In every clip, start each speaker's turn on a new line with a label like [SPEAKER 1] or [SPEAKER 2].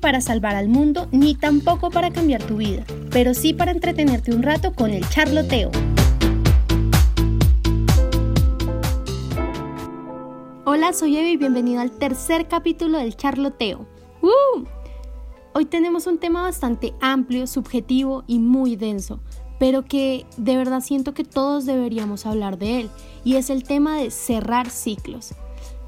[SPEAKER 1] para salvar al mundo ni tampoco para cambiar tu vida, pero sí para entretenerte un rato con el charloteo. Hola, soy Evi y bienvenido al tercer capítulo del charloteo. ¡Uh! Hoy tenemos un tema bastante amplio, subjetivo y muy denso, pero que de verdad siento que todos deberíamos hablar de él, y es el tema de cerrar ciclos.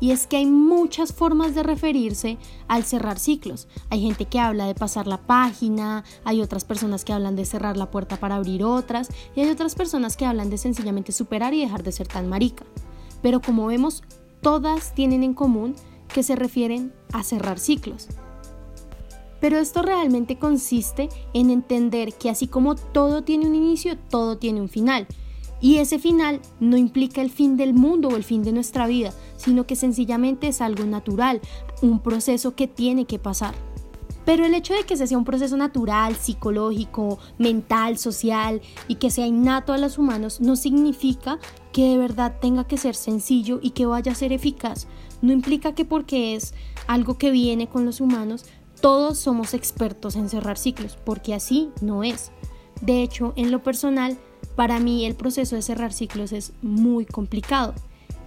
[SPEAKER 1] Y es que hay muchas formas de referirse al cerrar ciclos. Hay gente que habla de pasar la página, hay otras personas que hablan de cerrar la puerta para abrir otras, y hay otras personas que hablan de sencillamente superar y dejar de ser tan marica. Pero como vemos, todas tienen en común que se refieren a cerrar ciclos. Pero esto realmente consiste en entender que así como todo tiene un inicio, todo tiene un final. Y ese final no implica el fin del mundo o el fin de nuestra vida, sino que sencillamente es algo natural, un proceso que tiene que pasar. Pero el hecho de que ese sea un proceso natural, psicológico, mental, social y que sea innato a los humanos no significa que de verdad tenga que ser sencillo y que vaya a ser eficaz. No implica que porque es algo que viene con los humanos, todos somos expertos en cerrar ciclos, porque así no es. De hecho, en lo personal, para mí el proceso de cerrar ciclos es muy complicado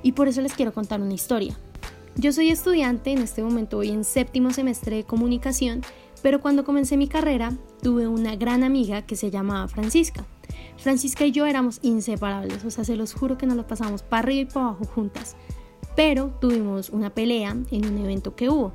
[SPEAKER 1] y por eso les quiero contar una historia. Yo soy estudiante, en este momento voy en séptimo semestre de comunicación, pero cuando comencé mi carrera tuve una gran amiga que se llamaba Francisca. Francisca y yo éramos inseparables, o sea, se los juro que nos lo pasamos para arriba y para abajo juntas. Pero tuvimos una pelea en un evento que hubo.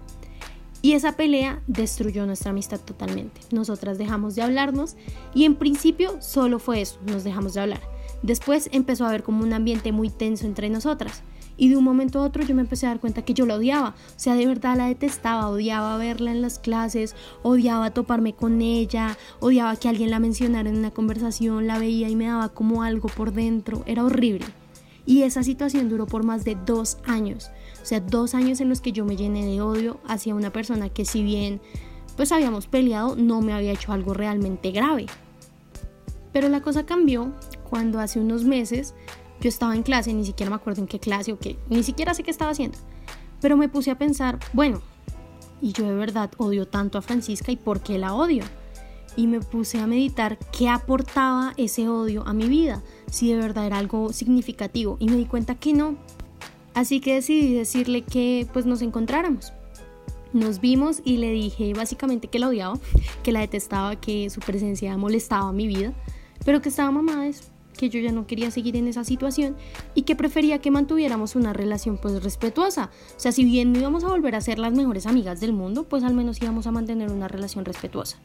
[SPEAKER 1] Y esa pelea destruyó nuestra amistad totalmente. Nosotras dejamos de hablarnos y en principio solo fue eso, nos dejamos de hablar. Después empezó a haber como un ambiente muy tenso entre nosotras. Y de un momento a otro yo me empecé a dar cuenta que yo la odiaba. O sea, de verdad la detestaba. Odiaba verla en las clases, odiaba toparme con ella, odiaba que alguien la mencionara en una conversación, la veía y me daba como algo por dentro. Era horrible. Y esa situación duró por más de dos años. O sea, dos años en los que yo me llené de odio hacia una persona que si bien pues habíamos peleado, no me había hecho algo realmente grave. Pero la cosa cambió cuando hace unos meses yo estaba en clase, ni siquiera me acuerdo en qué clase o qué, ni siquiera sé qué estaba haciendo. Pero me puse a pensar, bueno, y yo de verdad odio tanto a Francisca y por qué la odio. Y me puse a meditar qué aportaba ese odio a mi vida, si de verdad era algo significativo. Y me di cuenta que no, Así que decidí decirle que pues nos encontráramos. Nos vimos y le dije básicamente que la odiaba, que la detestaba, que su presencia molestaba mi vida, pero que estaba mamada eso, que yo ya no quería seguir en esa situación y que prefería que mantuviéramos una relación pues respetuosa. O sea, si bien no íbamos a volver a ser las mejores amigas del mundo, pues al menos íbamos a mantener una relación respetuosa.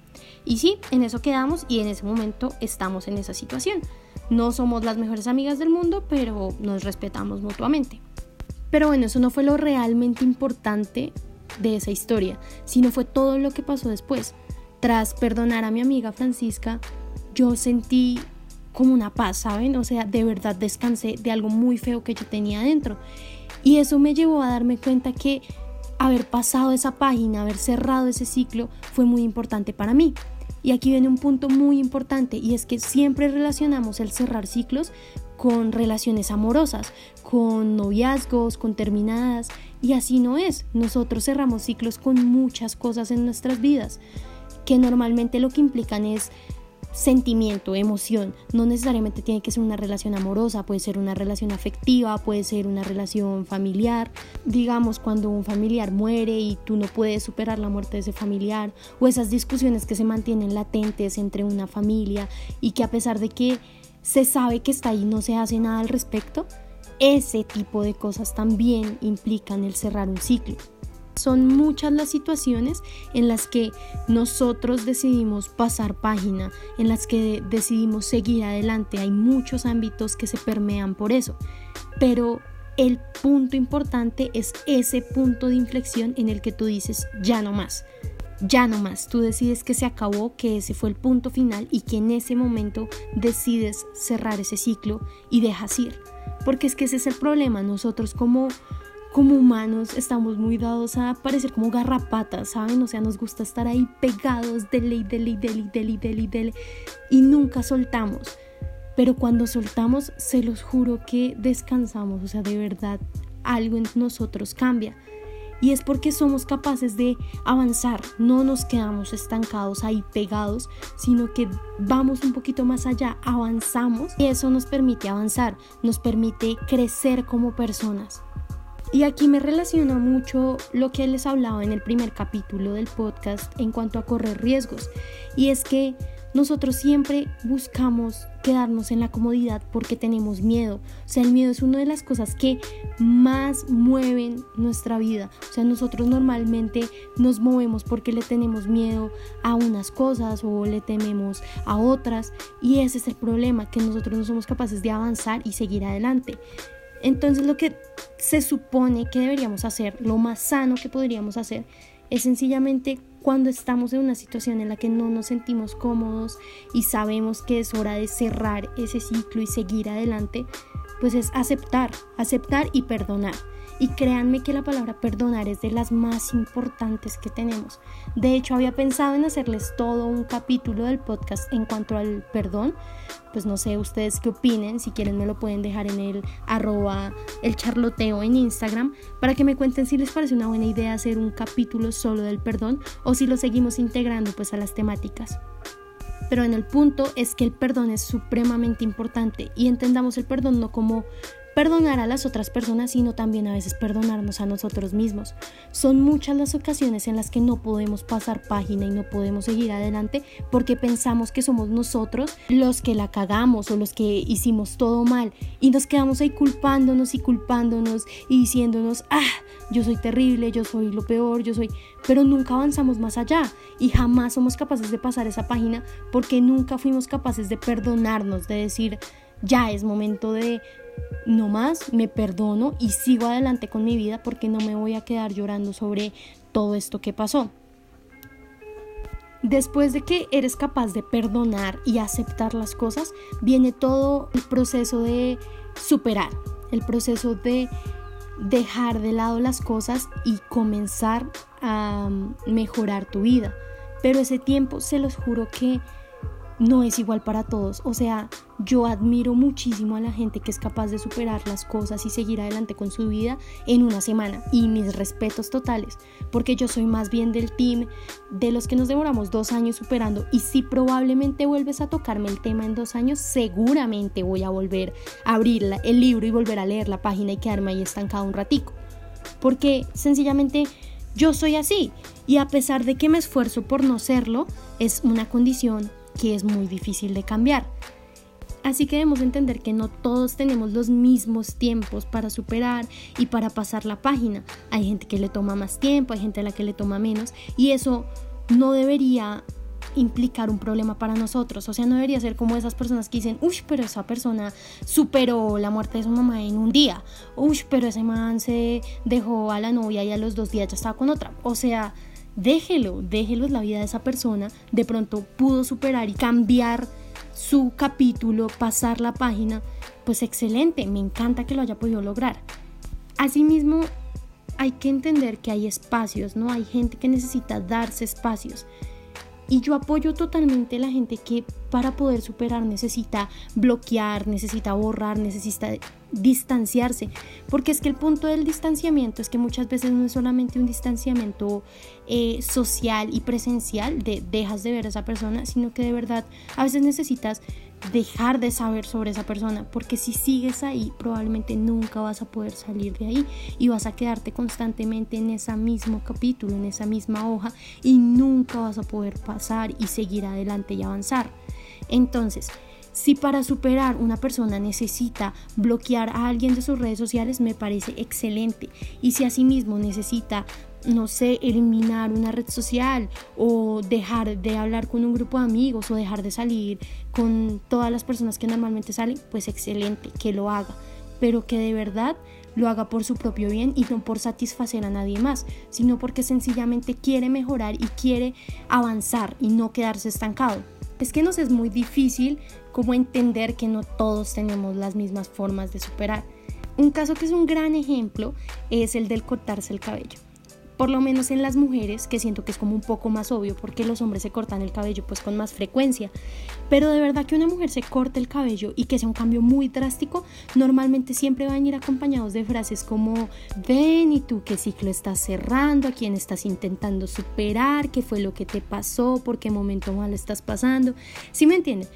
[SPEAKER 1] Y sí, en eso quedamos y en ese momento estamos en esa situación. No somos las mejores amigas del mundo, pero nos respetamos mutuamente. Pero bueno, eso no fue lo realmente importante de esa historia, sino fue todo lo que pasó después. Tras perdonar a mi amiga Francisca, yo sentí como una paz, ¿saben? O sea, de verdad descansé de algo muy feo que yo tenía adentro. Y eso me llevó a darme cuenta que haber pasado esa página, haber cerrado ese ciclo, fue muy importante para mí. Y aquí viene un punto muy importante y es que siempre relacionamos el cerrar ciclos con relaciones amorosas, con noviazgos, con terminadas, y así no es. Nosotros cerramos ciclos con muchas cosas en nuestras vidas, que normalmente lo que implican es sentimiento, emoción. No necesariamente tiene que ser una relación amorosa, puede ser una relación afectiva, puede ser una relación familiar. Digamos, cuando un familiar muere y tú no puedes superar la muerte de ese familiar, o esas discusiones que se mantienen latentes entre una familia y que a pesar de que se sabe que está ahí no se hace nada al respecto, ese tipo de cosas también implican el cerrar un ciclo. Son muchas las situaciones en las que nosotros decidimos pasar página, en las que decidimos seguir adelante. Hay muchos ámbitos que se permean por eso. Pero el punto importante es ese punto de inflexión en el que tú dices, ya no más ya no más, tú decides que se acabó, que ese fue el punto final y que en ese momento decides cerrar ese ciclo y dejas ir. Porque es que ese es el problema, nosotros como como humanos estamos muy dados a parecer como garrapatas, ¿saben? O sea, nos gusta estar ahí pegados, dele, dele, dele, dele, dele, dele, y nunca soltamos. Pero cuando soltamos, se los juro que descansamos, o sea, de verdad, algo en nosotros cambia. Y es porque somos capaces de avanzar, no nos quedamos estancados ahí pegados, sino que vamos un poquito más allá, avanzamos y eso nos permite avanzar, nos permite crecer como personas. Y aquí me relaciona mucho lo que les hablaba en el primer capítulo del podcast en cuanto a correr riesgos. Y es que nosotros siempre buscamos quedarnos en la comodidad porque tenemos miedo. O sea, el miedo es una de las cosas que más mueven nuestra vida. O sea, nosotros normalmente nos movemos porque le tenemos miedo a unas cosas o le tememos a otras. Y ese es el problema, que nosotros no somos capaces de avanzar y seguir adelante. Entonces lo que se supone que deberíamos hacer, lo más sano que podríamos hacer, es sencillamente cuando estamos en una situación en la que no nos sentimos cómodos y sabemos que es hora de cerrar ese ciclo y seguir adelante, pues es aceptar, aceptar y perdonar. Y créanme que la palabra perdonar es de las más importantes que tenemos. De hecho, había pensado en hacerles todo un capítulo del podcast en cuanto al perdón. Pues no sé ustedes qué opinen. Si quieren me lo pueden dejar en el arroba el charloteo en Instagram para que me cuenten si les parece una buena idea hacer un capítulo solo del perdón o si lo seguimos integrando pues a las temáticas. Pero en el punto es que el perdón es supremamente importante y entendamos el perdón no como perdonar a las otras personas, sino también a veces perdonarnos a nosotros mismos. Son muchas las ocasiones en las que no podemos pasar página y no podemos seguir adelante porque pensamos que somos nosotros los que la cagamos o los que hicimos todo mal y nos quedamos ahí culpándonos y culpándonos y diciéndonos, ah, yo soy terrible, yo soy lo peor, yo soy, pero nunca avanzamos más allá y jamás somos capaces de pasar esa página porque nunca fuimos capaces de perdonarnos, de decir, ya es momento de no más, me perdono y sigo adelante con mi vida porque no me voy a quedar llorando sobre todo esto que pasó. Después de que eres capaz de perdonar y aceptar las cosas, viene todo el proceso de superar, el proceso de dejar de lado las cosas y comenzar a mejorar tu vida. Pero ese tiempo, se los juro que no es igual para todos. O sea, yo admiro muchísimo a la gente que es capaz de superar las cosas y seguir adelante con su vida en una semana. Y mis respetos totales, porque yo soy más bien del team de los que nos demoramos dos años superando. Y si probablemente vuelves a tocarme el tema en dos años, seguramente voy a volver a abrir el libro y volver a leer la página y quedarme ahí estancado un ratico. Porque sencillamente yo soy así. Y a pesar de que me esfuerzo por no serlo, es una condición que es muy difícil de cambiar. Así que debemos entender que no todos tenemos los mismos tiempos para superar y para pasar la página. Hay gente que le toma más tiempo, hay gente a la que le toma menos y eso no debería implicar un problema para nosotros. O sea, no debería ser como esas personas que dicen, uy, pero esa persona superó la muerte de su mamá en un día. Uy, pero ese man se dejó a la novia y a los dos días ya estaba con otra. O sea, déjelo, déjelo la vida de esa persona, de pronto pudo superar y cambiar su capítulo, pasar la página, pues excelente, me encanta que lo haya podido lograr. Asimismo, hay que entender que hay espacios, ¿no? Hay gente que necesita darse espacios. Y yo apoyo totalmente a la gente que para poder superar necesita bloquear, necesita borrar, necesita distanciarse. Porque es que el punto del distanciamiento es que muchas veces no es solamente un distanciamiento eh, social y presencial de dejas de ver a esa persona, sino que de verdad a veces necesitas dejar de saber sobre esa persona, porque si sigues ahí probablemente nunca vas a poder salir de ahí y vas a quedarte constantemente en ese mismo capítulo, en esa misma hoja y nunca vas a poder pasar y seguir adelante y avanzar. Entonces, si para superar una persona necesita bloquear a alguien de sus redes sociales, me parece excelente. Y si asimismo necesita no sé, eliminar una red social o dejar de hablar con un grupo de amigos o dejar de salir con todas las personas que normalmente salen, pues excelente, que lo haga, pero que de verdad lo haga por su propio bien y no por satisfacer a nadie más, sino porque sencillamente quiere mejorar y quiere avanzar y no quedarse estancado. Es que nos es muy difícil como entender que no todos tenemos las mismas formas de superar. Un caso que es un gran ejemplo es el del cortarse el cabello por lo menos en las mujeres, que siento que es como un poco más obvio porque los hombres se cortan el cabello pues con más frecuencia. Pero de verdad que una mujer se corte el cabello y que sea un cambio muy drástico, normalmente siempre van a ir acompañados de frases como ven y tú qué ciclo estás cerrando, a quién estás intentando superar, qué fue lo que te pasó, por qué momento mal estás pasando. ¿Sí me entienden?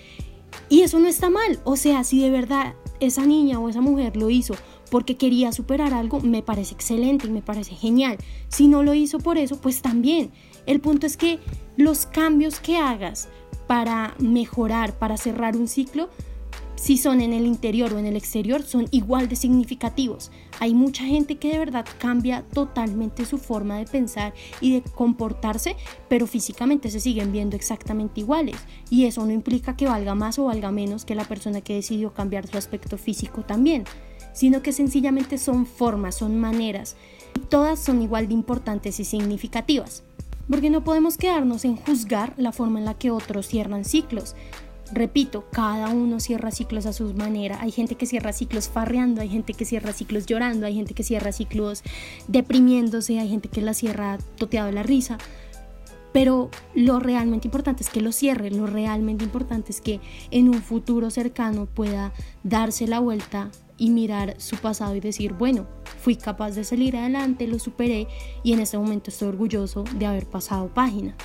[SPEAKER 1] Y eso no está mal. O sea, si de verdad esa niña o esa mujer lo hizo porque quería superar algo, me parece excelente y me parece genial. Si no lo hizo por eso, pues también. El punto es que los cambios que hagas para mejorar, para cerrar un ciclo, si son en el interior o en el exterior, son igual de significativos. Hay mucha gente que de verdad cambia totalmente su forma de pensar y de comportarse, pero físicamente se siguen viendo exactamente iguales. Y eso no implica que valga más o valga menos que la persona que decidió cambiar su aspecto físico también sino que sencillamente son formas, son maneras. Todas son igual de importantes y significativas, porque no podemos quedarnos en juzgar la forma en la que otros cierran ciclos. Repito, cada uno cierra ciclos a su manera. Hay gente que cierra ciclos farreando, hay gente que cierra ciclos llorando, hay gente que cierra ciclos deprimiéndose, hay gente que la cierra toteado la risa. Pero lo realmente importante es que lo cierre, lo realmente importante es que en un futuro cercano pueda darse la vuelta y mirar su pasado y decir, bueno, fui capaz de salir adelante, lo superé y en este momento estoy orgulloso de haber pasado página.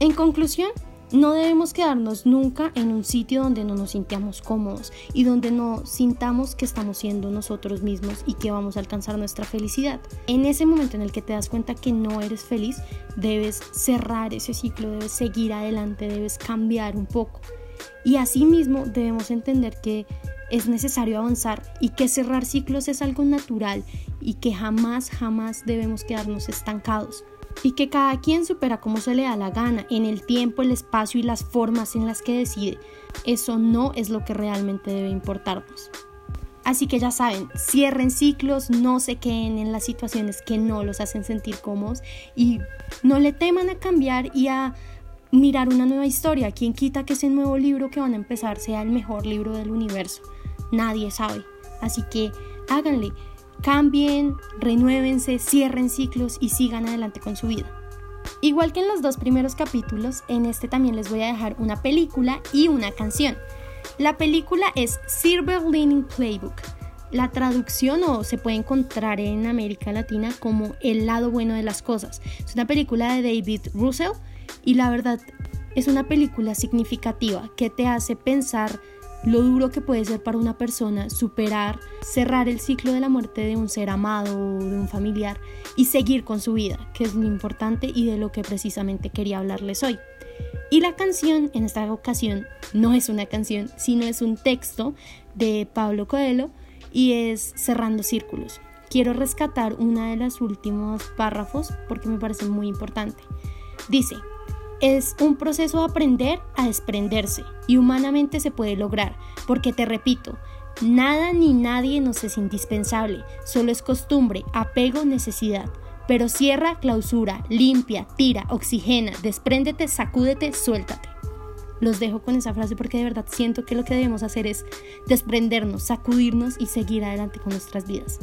[SPEAKER 1] En conclusión, no debemos quedarnos nunca en un sitio donde no nos sintamos cómodos y donde no sintamos que estamos siendo nosotros mismos y que vamos a alcanzar nuestra felicidad. En ese momento en el que te das cuenta que no eres feliz, debes cerrar ese ciclo, debes seguir adelante, debes cambiar un poco. Y asimismo debemos entender que es necesario avanzar y que cerrar ciclos es algo natural y que jamás, jamás debemos quedarnos estancados y que cada quien supera como se le da la gana en el tiempo, el espacio y las formas en las que decide. Eso no es lo que realmente debe importarnos. Así que ya saben, cierren ciclos, no se queden en las situaciones que no los hacen sentir cómodos y no le teman a cambiar y a mirar una nueva historia. Quien quita que ese nuevo libro que van a empezar sea el mejor libro del universo? Nadie sabe. Así que háganle, cambien, renuévense, cierren ciclos y sigan adelante con su vida. Igual que en los dos primeros capítulos, en este también les voy a dejar una película y una canción. La película es Silver Lining Playbook. La traducción o se puede encontrar en América Latina como El lado bueno de las cosas. Es una película de David Russell y la verdad es una película significativa que te hace pensar lo duro que puede ser para una persona superar, cerrar el ciclo de la muerte de un ser amado o de un familiar y seguir con su vida, que es lo importante y de lo que precisamente quería hablarles hoy. Y la canción en esta ocasión no es una canción, sino es un texto de Pablo Coelho y es Cerrando Círculos. Quiero rescatar una de las últimos párrafos porque me parece muy importante. Dice, es un proceso de aprender a desprenderse y humanamente se puede lograr, porque te repito, nada ni nadie nos es indispensable, solo es costumbre, apego, necesidad. Pero cierra, clausura, limpia, tira, oxigena, despréndete, sacúdete, suéltate. Los dejo con esa frase porque de verdad siento que lo que debemos hacer es desprendernos, sacudirnos y seguir adelante con nuestras vidas.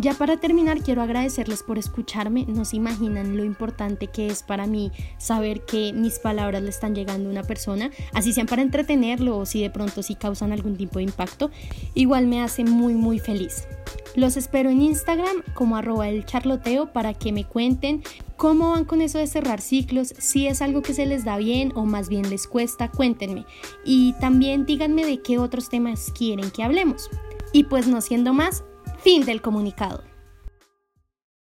[SPEAKER 1] Ya para terminar, quiero agradecerles por escucharme. No se imaginan lo importante que es para mí saber que mis palabras le están llegando a una persona, así sean para entretenerlo o si de pronto sí causan algún tipo de impacto. Igual me hace muy muy feliz. Los espero en Instagram como arroba el charloteo para que me cuenten cómo van con eso de cerrar ciclos, si es algo que se les da bien o más bien les cuesta, cuéntenme. Y también díganme de qué otros temas quieren que hablemos. Y pues no siendo más, Fin del comunicado.